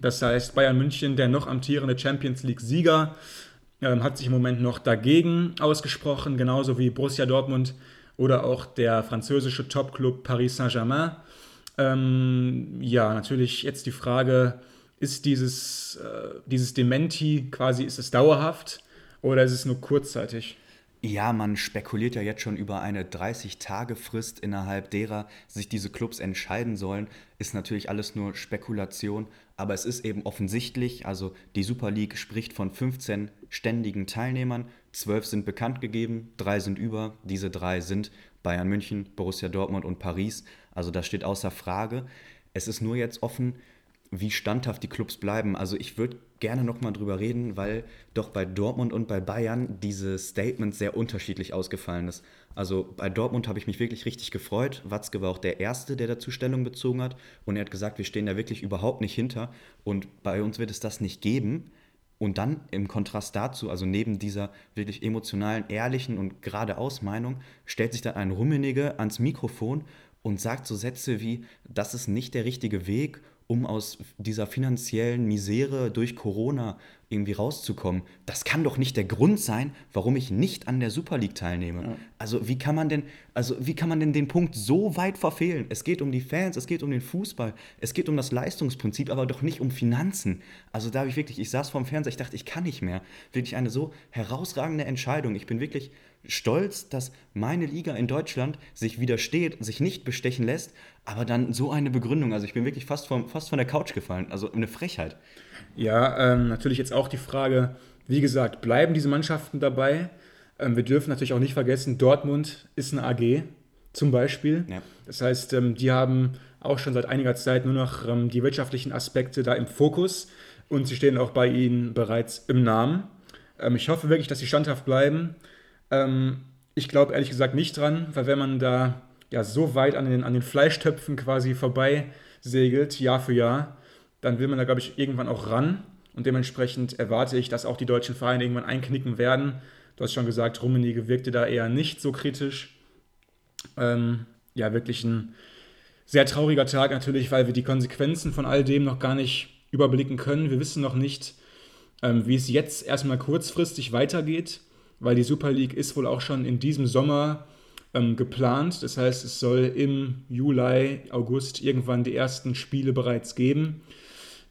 Das heißt, Bayern München, der noch amtierende Champions League-Sieger, äh, hat sich im Moment noch dagegen ausgesprochen, genauso wie Borussia Dortmund oder auch der französische Topclub Paris Saint-Germain. Ähm, ja, natürlich jetzt die Frage, ist dieses, äh, dieses Dementi quasi, ist es dauerhaft oder ist es nur kurzzeitig? Ja, man spekuliert ja jetzt schon über eine 30-Tage-Frist, innerhalb derer sich diese Clubs entscheiden sollen. Ist natürlich alles nur Spekulation, aber es ist eben offensichtlich, also die Super League spricht von 15 ständigen Teilnehmern, 12 sind bekannt gegeben, drei sind über, diese drei sind Bayern München, Borussia Dortmund und Paris. Also das steht außer Frage. Es ist nur jetzt offen, wie standhaft die Clubs bleiben. Also ich würde gerne nochmal drüber reden, weil doch bei Dortmund und bei Bayern diese Statements sehr unterschiedlich ausgefallen ist. Also bei Dortmund habe ich mich wirklich richtig gefreut. Watzke war auch der Erste, der dazu Stellung bezogen hat. Und er hat gesagt, wir stehen da wirklich überhaupt nicht hinter. Und bei uns wird es das nicht geben. Und dann im Kontrast dazu, also neben dieser wirklich emotionalen, ehrlichen und geradeaus Meinung, stellt sich dann ein Rummenige ans Mikrofon und sagt so Sätze wie, das ist nicht der richtige Weg um aus dieser finanziellen Misere durch Corona irgendwie rauszukommen. Das kann doch nicht der Grund sein, warum ich nicht an der Super League teilnehme. Ja. Also wie kann man denn, also wie kann man denn den Punkt so weit verfehlen? Es geht um die Fans, es geht um den Fußball, es geht um das Leistungsprinzip, aber doch nicht um Finanzen. Also da habe ich wirklich, ich saß vorm Fernseher, ich dachte, ich kann nicht mehr. Wirklich eine so herausragende Entscheidung. Ich bin wirklich stolz, dass meine Liga in Deutschland sich widersteht, sich nicht bestechen lässt, aber dann so eine Begründung. Also ich bin wirklich fast, vom, fast von der Couch gefallen. Also eine Frechheit. Ja, ähm, natürlich jetzt auch die Frage, wie gesagt, bleiben diese Mannschaften dabei? Ähm, wir dürfen natürlich auch nicht vergessen, Dortmund ist eine AG zum Beispiel. Ja. Das heißt, ähm, die haben auch schon seit einiger Zeit nur noch ähm, die wirtschaftlichen Aspekte da im Fokus und sie stehen auch bei ihnen bereits im Namen. Ähm, ich hoffe wirklich, dass sie standhaft bleiben. Ähm, ich glaube ehrlich gesagt nicht dran, weil wenn man da ja so weit an den, an den Fleischtöpfen quasi vorbei segelt, Jahr für Jahr, dann will man da, glaube ich, irgendwann auch ran. Und dementsprechend erwarte ich, dass auch die deutschen Vereine irgendwann einknicken werden. Du hast schon gesagt, Rummenigge wirkte da eher nicht so kritisch. Ähm, ja, wirklich ein sehr trauriger Tag natürlich, weil wir die Konsequenzen von all dem noch gar nicht überblicken können. Wir wissen noch nicht, ähm, wie es jetzt erstmal kurzfristig weitergeht, weil die Super League ist wohl auch schon in diesem Sommer ähm, geplant. Das heißt, es soll im Juli, August irgendwann die ersten Spiele bereits geben.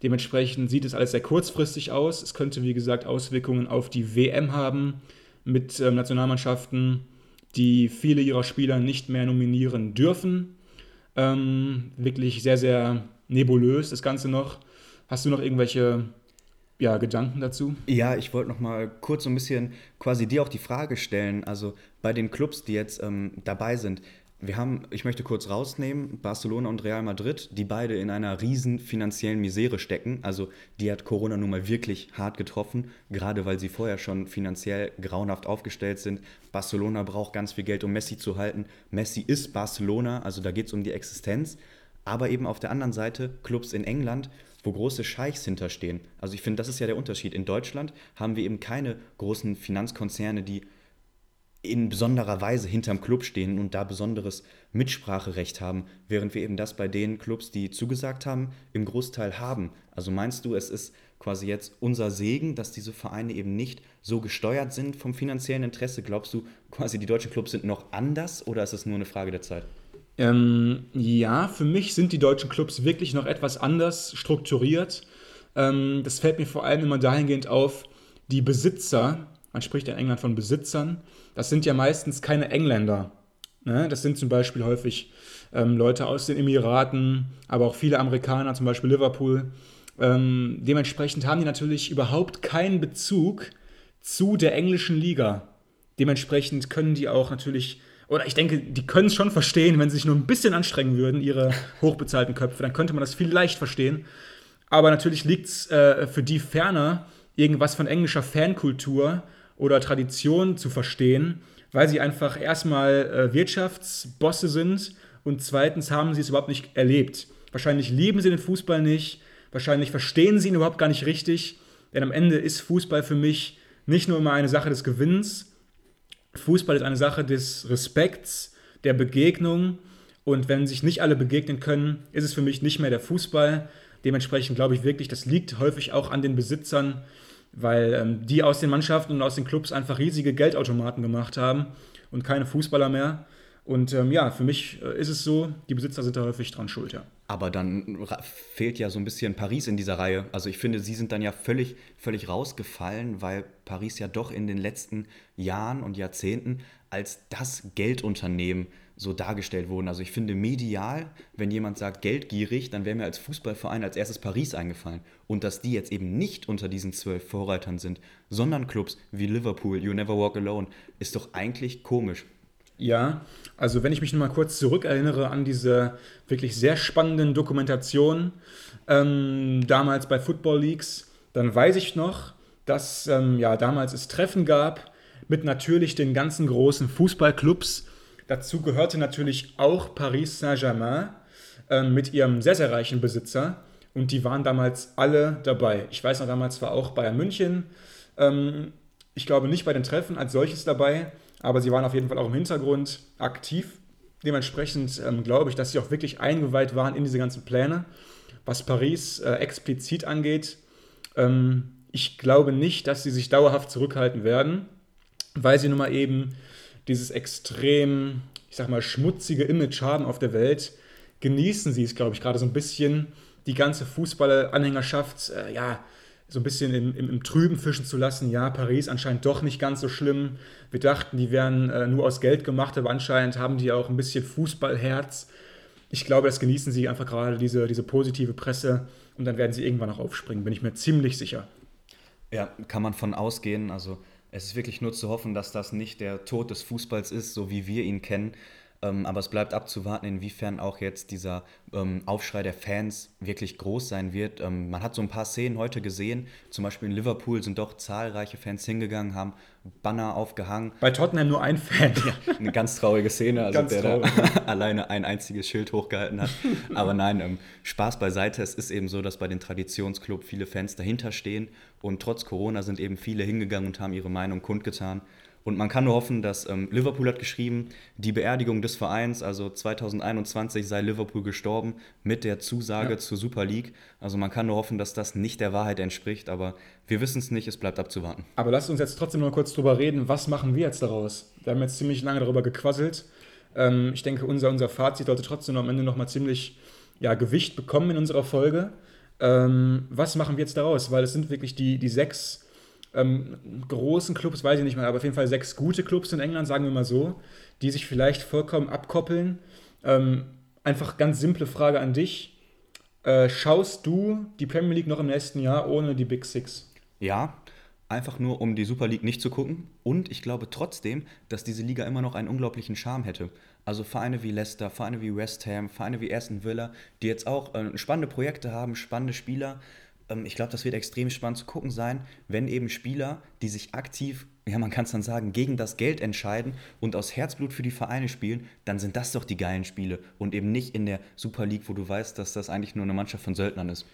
Dementsprechend sieht es alles sehr kurzfristig aus. Es könnte, wie gesagt, Auswirkungen auf die WM haben mit ähm, Nationalmannschaften, die viele ihrer Spieler nicht mehr nominieren dürfen. Ähm, wirklich sehr, sehr nebulös das Ganze noch. Hast du noch irgendwelche ja, Gedanken dazu? Ja, ich wollte noch mal kurz so ein bisschen quasi dir auch die Frage stellen. Also bei den Clubs, die jetzt ähm, dabei sind, wir haben, ich möchte kurz rausnehmen, Barcelona und Real Madrid, die beide in einer riesen finanziellen Misere stecken. Also die hat Corona nun mal wirklich hart getroffen, gerade weil sie vorher schon finanziell grauenhaft aufgestellt sind. Barcelona braucht ganz viel Geld, um Messi zu halten. Messi ist Barcelona, also da geht es um die Existenz. Aber eben auf der anderen Seite Clubs in England, wo große Scheichs hinterstehen. Also ich finde, das ist ja der Unterschied. In Deutschland haben wir eben keine großen Finanzkonzerne, die in besonderer Weise hinterm Club stehen und da besonderes Mitspracherecht haben, während wir eben das bei den Clubs, die zugesagt haben, im Großteil haben. Also meinst du, es ist quasi jetzt unser Segen, dass diese Vereine eben nicht so gesteuert sind vom finanziellen Interesse? Glaubst du, quasi die deutschen Clubs sind noch anders oder ist es nur eine Frage der Zeit? Ähm, ja, für mich sind die deutschen Clubs wirklich noch etwas anders strukturiert. Ähm, das fällt mir vor allem immer dahingehend auf, die Besitzer, man spricht in England von Besitzern, das sind ja meistens keine Engländer. Ne? Das sind zum Beispiel häufig ähm, Leute aus den Emiraten, aber auch viele Amerikaner, zum Beispiel Liverpool. Ähm, dementsprechend haben die natürlich überhaupt keinen Bezug zu der englischen Liga. Dementsprechend können die auch natürlich oder ich denke, die können es schon verstehen, wenn sie sich nur ein bisschen anstrengen würden, ihre [LAUGHS] hochbezahlten Köpfe, dann könnte man das vielleicht verstehen. Aber natürlich liegt es äh, für die ferner, irgendwas von englischer Fankultur oder Tradition zu verstehen, weil sie einfach erstmal äh, Wirtschaftsbosse sind und zweitens haben sie es überhaupt nicht erlebt. Wahrscheinlich lieben sie den Fußball nicht, wahrscheinlich verstehen sie ihn überhaupt gar nicht richtig, denn am Ende ist Fußball für mich nicht nur immer eine Sache des Gewinns, Fußball ist eine Sache des Respekts, der Begegnung. Und wenn sich nicht alle begegnen können, ist es für mich nicht mehr der Fußball. Dementsprechend glaube ich wirklich, das liegt häufig auch an den Besitzern, weil ähm, die aus den Mannschaften und aus den Clubs einfach riesige Geldautomaten gemacht haben und keine Fußballer mehr. Und ähm, ja, für mich äh, ist es so, die Besitzer sind da häufig dran schuld, ja. Aber dann fehlt ja so ein bisschen Paris in dieser Reihe. Also ich finde, sie sind dann ja völlig, völlig rausgefallen, weil Paris ja doch in den letzten Jahren und Jahrzehnten als das Geldunternehmen so dargestellt wurden. Also ich finde medial, wenn jemand sagt geldgierig, dann wäre mir als Fußballverein als erstes Paris eingefallen. Und dass die jetzt eben nicht unter diesen zwölf Vorreitern sind, sondern Clubs wie Liverpool, You Never Walk Alone, ist doch eigentlich komisch. Ja, also wenn ich mich nochmal kurz zurückerinnere an diese wirklich sehr spannenden Dokumentationen ähm, damals bei Football Leagues, dann weiß ich noch, dass ähm, ja damals es Treffen gab mit natürlich den ganzen großen Fußballclubs. Dazu gehörte natürlich auch Paris Saint-Germain äh, mit ihrem sehr, sehr reichen Besitzer. Und die waren damals alle dabei. Ich weiß noch, damals war auch Bayern München. Ähm, ich glaube nicht bei den Treffen als solches dabei, aber sie waren auf jeden Fall auch im Hintergrund aktiv. Dementsprechend ähm, glaube ich, dass sie auch wirklich eingeweiht waren in diese ganzen Pläne. Was Paris äh, explizit angeht, ähm, ich glaube nicht, dass sie sich dauerhaft zurückhalten werden, weil sie nun mal eben dieses extrem, ich sag mal, schmutzige Image haben auf der Welt. Genießen sie es, glaube ich, gerade so ein bisschen, die ganze Fußballanhängerschaft, äh, ja, so ein bisschen im, im, im, Trüben fischen zu lassen. Ja, Paris anscheinend doch nicht ganz so schlimm. Wir dachten, die wären äh, nur aus Geld gemacht, aber anscheinend haben die auch ein bisschen Fußballherz. Ich glaube, das genießen sie einfach gerade, diese, diese positive Presse. Und dann werden sie irgendwann auch aufspringen, bin ich mir ziemlich sicher. Ja, kann man von ausgehen. Also es ist wirklich nur zu hoffen, dass das nicht der Tod des Fußballs ist, so wie wir ihn kennen. Ähm, aber es bleibt abzuwarten, inwiefern auch jetzt dieser ähm, Aufschrei der Fans wirklich groß sein wird. Ähm, man hat so ein paar Szenen heute gesehen, zum Beispiel in Liverpool sind doch zahlreiche Fans hingegangen, haben Banner aufgehangen. Bei Tottenham nur ein Fan. [LAUGHS] Ja, eine ganz traurige Szene, also ganz der traurig. da [LAUGHS] alleine ein einziges Schild hochgehalten hat. Aber nein, ähm, Spaß beiseite. Es ist eben so, dass bei den Traditionsclub viele Fans dahinter stehen und trotz Corona sind eben viele hingegangen und haben ihre Meinung kundgetan. Und man kann nur hoffen, dass ähm, Liverpool hat geschrieben, die Beerdigung des Vereins, also 2021 sei Liverpool gestorben mit der Zusage ja. zur Super League. Also man kann nur hoffen, dass das nicht der Wahrheit entspricht, aber wir wissen es nicht, es bleibt abzuwarten. Aber lasst uns jetzt trotzdem noch kurz drüber reden, was machen wir jetzt daraus? Wir haben jetzt ziemlich lange darüber gequasselt. Ähm, ich denke, unser, unser Fazit sollte trotzdem am Ende nochmal ziemlich ja, Gewicht bekommen in unserer Folge. Ähm, was machen wir jetzt daraus? Weil es sind wirklich die, die sechs ähm, großen Clubs, weiß ich nicht mehr, aber auf jeden Fall sechs gute Clubs in England, sagen wir mal so, die sich vielleicht vollkommen abkoppeln. Ähm, einfach ganz simple Frage an dich. Äh, schaust du die Premier League noch im nächsten Jahr ohne die Big Six? Ja, einfach nur um die Super League nicht zu gucken. Und ich glaube trotzdem, dass diese Liga immer noch einen unglaublichen Charme hätte. Also Vereine wie Leicester, Vereine wie West Ham, Vereine wie Aston Villa, die jetzt auch äh, spannende Projekte haben, spannende Spieler, ähm, ich glaube, das wird extrem spannend zu gucken sein, wenn eben Spieler, die sich aktiv, ja, man kann es dann sagen, gegen das Geld entscheiden und aus Herzblut für die Vereine spielen, dann sind das doch die geilen Spiele und eben nicht in der Super League, wo du weißt, dass das eigentlich nur eine Mannschaft von Söldnern ist.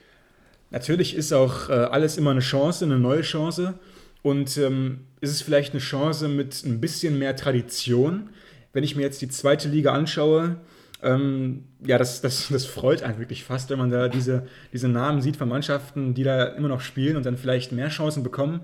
Natürlich ist auch äh, alles immer eine Chance, eine neue Chance. Und ähm, ist es vielleicht eine Chance mit ein bisschen mehr Tradition? Wenn ich mir jetzt die zweite Liga anschaue, ähm, ja, das, das, das freut einen wirklich fast, wenn man da diese, diese Namen sieht von Mannschaften, die da immer noch spielen und dann vielleicht mehr Chancen bekommen.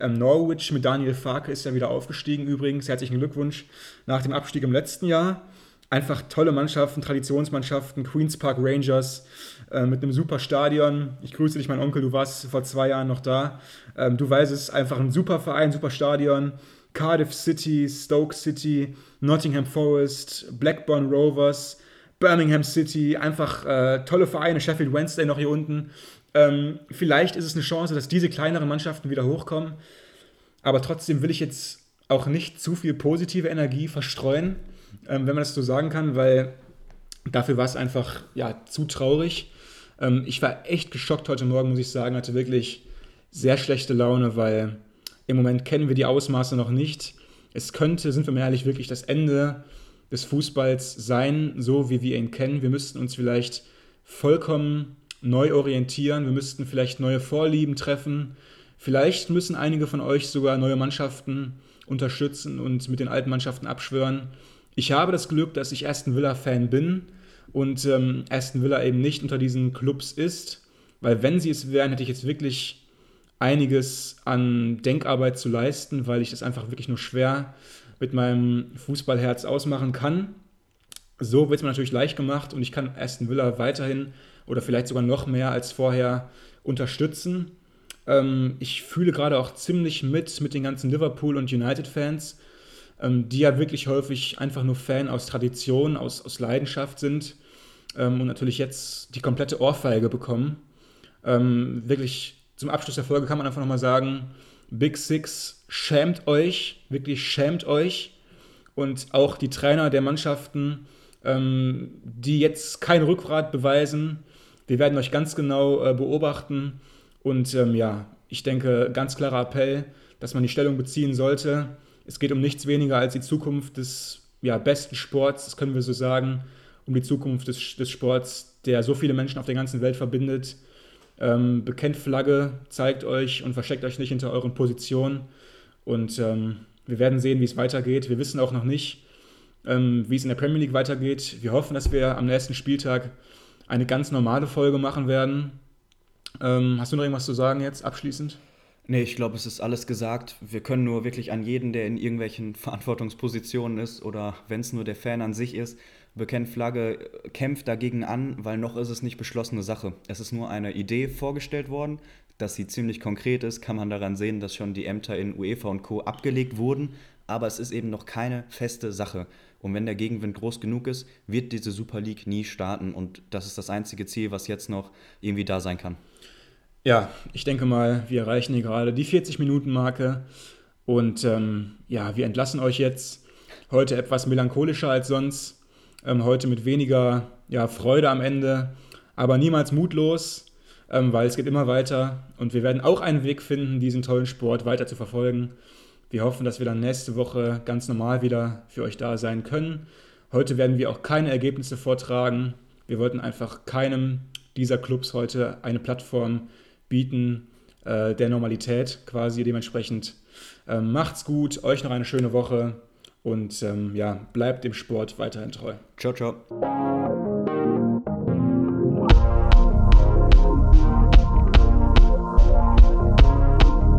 Ähm, Norwich mit Daniel Farke ist ja wieder aufgestiegen übrigens. Herzlichen Glückwunsch nach dem Abstieg im letzten Jahr. Einfach tolle Mannschaften, Traditionsmannschaften, Queen's Park Rangers äh, mit einem super Stadion. Ich grüße dich, mein Onkel, du warst vor zwei Jahren noch da. Ähm, du weißt es, einfach ein super Verein, super Stadion. Cardiff City, Stoke City, Nottingham Forest, Blackburn Rovers, Birmingham City, einfach äh, tolle Vereine, Sheffield Wednesday noch hier unten. Ähm, vielleicht ist es eine Chance, dass diese kleineren Mannschaften wieder hochkommen. Aber trotzdem will ich jetzt auch nicht zu viel positive Energie verstreuen, ähm, wenn man das so sagen kann, weil dafür war es einfach ja, zu traurig. Ähm, ich war echt geschockt heute Morgen, muss ich sagen, hatte wirklich sehr schlechte Laune, weil im Moment kennen wir die Ausmaße noch nicht. Es könnte, sind wir mal ehrlich, wirklich das Ende des Fußballs sein, so wie wir ihn kennen. Wir müssten uns vielleicht vollkommen neu orientieren. Wir müssten vielleicht neue Vorlieben treffen. Vielleicht müssen einige von euch sogar neue Mannschaften unterstützen und mit den alten Mannschaften abschwören. Ich habe das Glück, dass ich Aston Villa-Fan bin und ähm, Aston Villa eben nicht unter diesen Clubs ist, weil wenn sie es wären, hätte ich jetzt wirklich einiges an Denkarbeit zu leisten, weil ich das einfach wirklich nur schwer mit meinem Fußballherz ausmachen kann. So wird es mir natürlich leicht gemacht und ich kann Aston Villa weiterhin oder vielleicht sogar noch mehr als vorher unterstützen. Ähm, ich fühle gerade auch ziemlich mit mit den ganzen Liverpool- und United-Fans, ähm, die ja wirklich häufig einfach nur Fan aus Tradition, aus, aus Leidenschaft sind ähm, und natürlich jetzt die komplette Ohrfeige bekommen. Ähm, wirklich zum Abschluss der Folge kann man einfach nochmal sagen, Big Six, schämt euch, wirklich schämt euch. Und auch die Trainer der Mannschaften, ähm, die jetzt kein Rückgrat beweisen, wir werden euch ganz genau äh, beobachten. Und ähm, ja, ich denke, ganz klarer Appell, dass man die Stellung beziehen sollte. Es geht um nichts weniger als die Zukunft des ja, besten Sports, das können wir so sagen, um die Zukunft des, des Sports, der so viele Menschen auf der ganzen Welt verbindet. Ähm, bekennt Flagge, zeigt euch und versteckt euch nicht hinter euren Positionen. Und ähm, wir werden sehen, wie es weitergeht. Wir wissen auch noch nicht, ähm, wie es in der Premier League weitergeht. Wir hoffen, dass wir am nächsten Spieltag eine ganz normale Folge machen werden. Ähm, hast du noch irgendwas zu sagen jetzt abschließend? Nee, ich glaube, es ist alles gesagt. Wir können nur wirklich an jeden, der in irgendwelchen [LAUGHS] Verantwortungspositionen ist oder wenn es nur der Fan an sich ist, bekennt Flagge, kämpft dagegen an, weil noch ist es nicht beschlossene Sache. Es ist nur eine Idee vorgestellt worden, dass sie ziemlich konkret ist, kann man daran sehen, dass schon die Ämter in UEFA und Co. abgelegt wurden, aber es ist eben noch keine feste Sache. Und wenn der Gegenwind groß genug ist, wird diese Super League nie starten und das ist das einzige Ziel, was jetzt noch irgendwie da sein kann. Ja, ich denke mal, wir erreichen hier gerade die 40-Minuten-Marke und ähm, ja, wir entlassen euch jetzt heute etwas melancholischer als sonst, ähm, heute mit weniger ja, Freude am Ende, aber niemals mutlos, ähm, weil es geht immer weiter und wir werden auch einen Weg finden, diesen tollen Sport weiter zu verfolgen. Wir hoffen, dass wir dann nächste Woche ganz normal wieder für euch da sein können. Heute werden wir auch keine Ergebnisse vortragen. Wir wollten einfach keinem dieser Clubs heute eine Plattform bieten, äh, der Normalität quasi. Dementsprechend ähm, macht's gut, euch noch eine schöne Woche und ähm, ja, bleibt dem Sport weiterhin treu. Ciao, ciao.